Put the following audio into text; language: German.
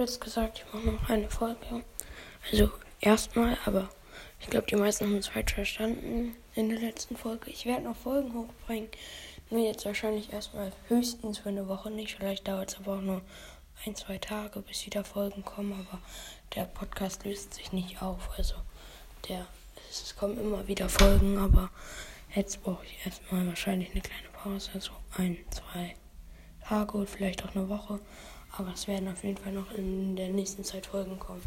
habe jetzt gesagt, ich mache noch eine Folge. Also erstmal, aber ich glaube, die meisten haben es falsch verstanden in der letzten Folge. Ich werde noch Folgen hochbringen. Nur jetzt wahrscheinlich erstmal höchstens für eine Woche nicht. Vielleicht dauert es aber auch nur ein, zwei Tage, bis wieder Folgen kommen. Aber der Podcast löst sich nicht auf. Also der, es kommen immer wieder Folgen, aber jetzt brauche ich erstmal wahrscheinlich eine kleine Pause. So ein, zwei Tage oder vielleicht auch eine Woche. Aber es werden auf jeden Fall noch in der nächsten Zeit Folgen kommen.